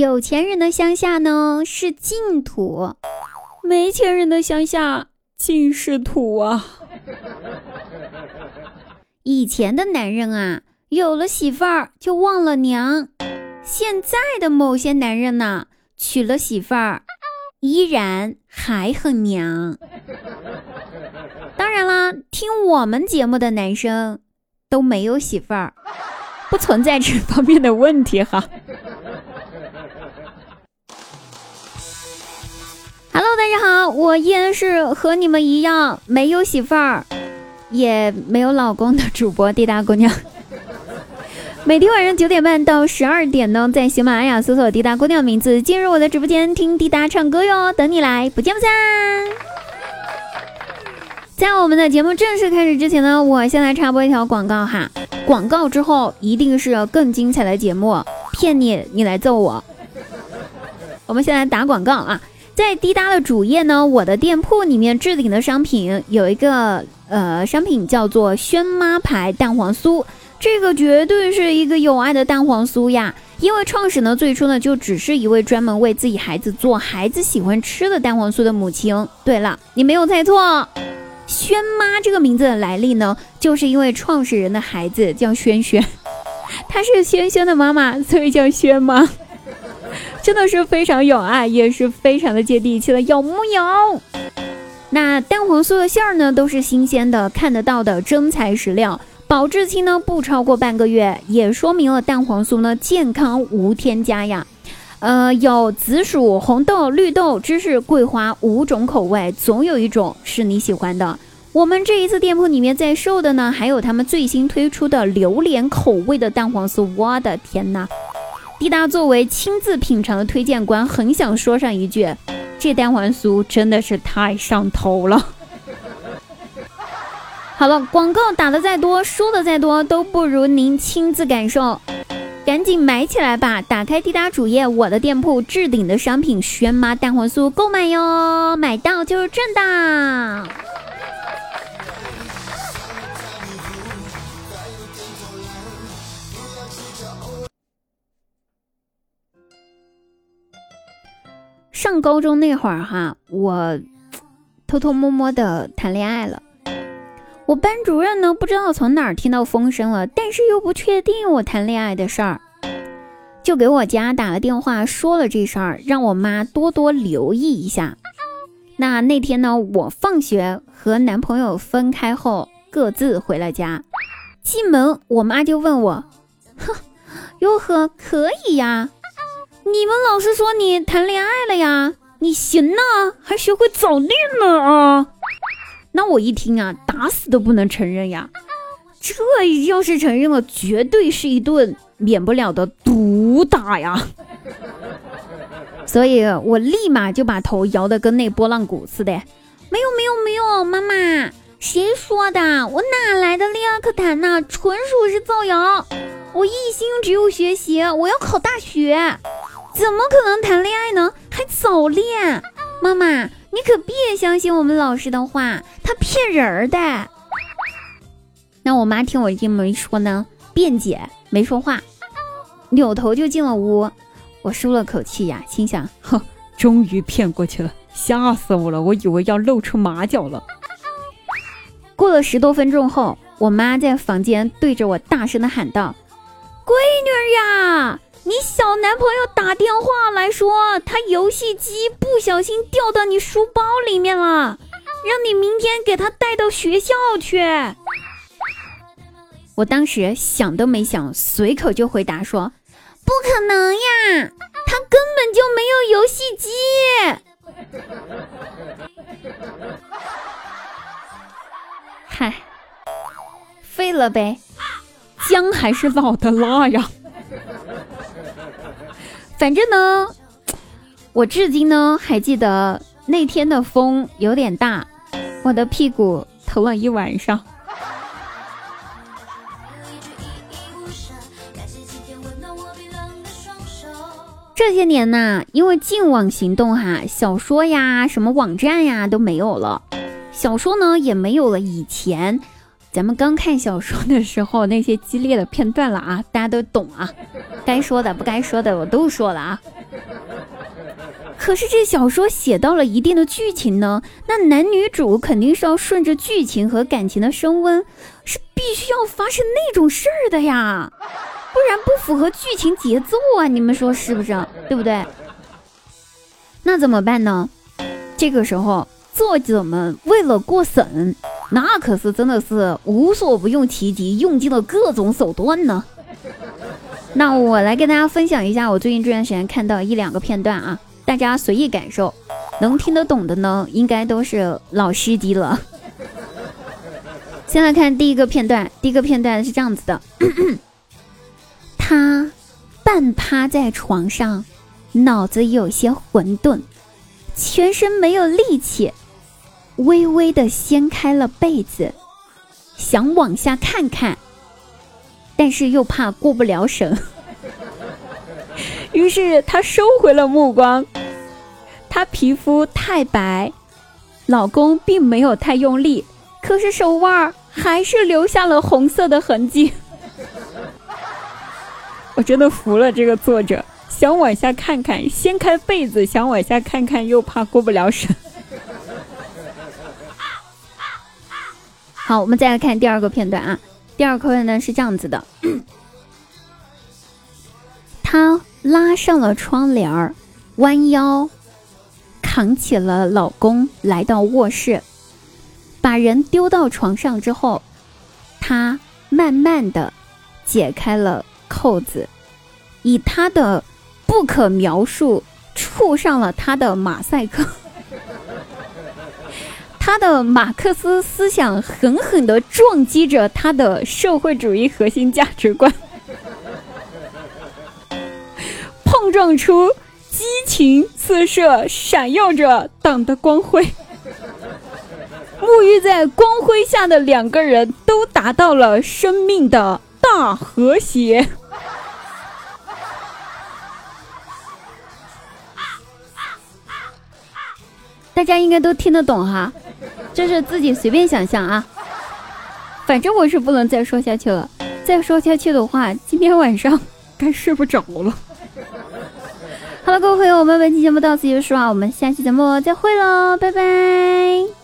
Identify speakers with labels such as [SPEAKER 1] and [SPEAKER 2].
[SPEAKER 1] 有钱人的乡下呢是净土，
[SPEAKER 2] 没钱人的乡下尽是土啊。
[SPEAKER 1] 以前的男人啊，有了媳妇儿就忘了娘；现在的某些男人呢，娶了媳妇儿，依然还很娘。当然啦，听我们节目的男生都没有媳妇儿，
[SPEAKER 2] 不存在这方面的问题哈。
[SPEAKER 1] 你好，我依然是和你们一样没有媳妇儿。也没有老公的主播滴答姑娘，每天晚上九点半到十二点呢，在喜马拉雅搜索滴答姑娘名字，进入我的直播间听滴答唱歌哟，等你来，不见不散。在我们的节目正式开始之前呢，我先来插播一条广告哈，广告之后一定是更精彩的节目，骗你，你来揍我。我们先来打广告啊。在滴答的主页呢，我的店铺里面置顶的商品有一个呃商品叫做轩妈牌蛋黄酥，这个绝对是一个有爱的蛋黄酥呀！因为创始呢最初呢就只是一位专门为自己孩子做孩子喜欢吃的蛋黄酥的母亲。对了，你没有猜错，轩妈这个名字的来历呢，就是因为创始人的孩子叫轩轩，她是轩轩的妈妈，所以叫轩妈。真的是非常有爱，也是非常的接地气的，有木有？那蛋黄酥的馅儿呢，都是新鲜的，看得到的真材实料，保质期呢不超过半个月，也说明了蛋黄酥呢健康无添加呀。呃，有紫薯、红豆、绿豆、芝士、桂花五种口味，总有一种是你喜欢的。我们这一次店铺里面在售的呢，还有他们最新推出的榴莲口味的蛋黄酥，我的天哪！滴答作为亲自品尝的推荐官，很想说上一句：这蛋黄酥真的是太上头了。好了，广告打的再多，说的再多，都不如您亲自感受。赶紧买起来吧！打开滴答主页，我的店铺置顶的商品轩妈蛋黄酥购买哟，买到就是赚的。上高中那会儿哈，我偷偷摸摸的谈恋爱了。我班主任呢，不知道从哪儿听到风声了，但是又不确定我谈恋爱的事儿，就给我家打了电话说了这事儿，让我妈多多留意一下。那那天呢，我放学和男朋友分开后，各自回了家。进门，我妈就问我：“哼，哟呵，可以呀。”你们老师说你谈恋爱了呀？你行呢，还学会早恋了啊？那我一听啊，打死都不能承认呀！这要是承认了，绝对是一顿免不了的毒打呀！所以我立马就把头摇得跟那拨浪鼓似的。没有没有没有，妈妈，谁说的？我哪来的恋爱可谈呢？纯属是造谣！我一心只有学习，我要考大学。怎么可能谈恋爱呢？还早恋！妈妈，你可别相信我们老师的话，他骗人的。那我妈听我这么一说呢，辩解没说话，扭头就进了屋。我舒了口气呀，心想：哼，
[SPEAKER 2] 终于骗过去了，吓死我了！我以为要露出马脚了。
[SPEAKER 1] 过了十多分钟后，我妈在房间对着我大声的喊道：“闺女呀！”你小男朋友打电话来说，他游戏机不小心掉到你书包里面了，让你明天给他带到学校去。我当时想都没想，随口就回答说：“不可能呀，他根本就没有游戏机。”嗨，废了呗，
[SPEAKER 2] 姜还是老的辣呀。
[SPEAKER 1] 反正呢，我至今呢还记得那天的风有点大，我的屁股疼了一晚上。这些年呢，因为净网行动哈，小说呀、什么网站呀都没有了，小说呢也没有了以前。咱们刚看小说的时候，那些激烈的片段了啊，大家都懂啊，该说的不该说的我都说了啊。可是这小说写到了一定的剧情呢，那男女主肯定是要顺着剧情和感情的升温，是必须要发生那种事儿的呀，不然不符合剧情节奏啊！你们说是不是？对不对？那怎么办呢？这个时候，作者们为了过审，那可是真的是无所不用其极，用尽了各种手段呢。那我来跟大家分享一下，我最近这段时间看到一两个片段啊。大家随意感受，能听得懂的呢，应该都是老司机了。先来看第一个片段，第一个片段是这样子的：他半趴在床上，脑子有些混沌，全身没有力气，微微的掀开了被子，想往下看看，但是又怕过不了审。于是他收回了目光。他皮肤太白，老公并没有太用力，可是手腕还是留下了红色的痕迹。我真的服了这个作者，想往下看看，掀开被子想往下看看，又怕过不了审。好，我们再来看第二个片段啊。第二个片段是这样子的：他拉上了窗帘儿，弯腰。扛起了老公，来到卧室，把人丢到床上之后，他慢慢的解开了扣子，以他的不可描述触上了他的马赛克，他的马克思思想狠狠的撞击着他的社会主义核心价值观，碰撞出。激情四射，闪耀着党的光辉。沐浴在光辉下的两个人都达到了生命的大和谐。大家应该都听得懂哈，这是自己随便想象啊。反正我是不能再说下去了，再说下去的话，今天晚上该睡不着了。好了，各位朋友，我们本期节目到此结束啊，我们下期节目再会喽，拜拜。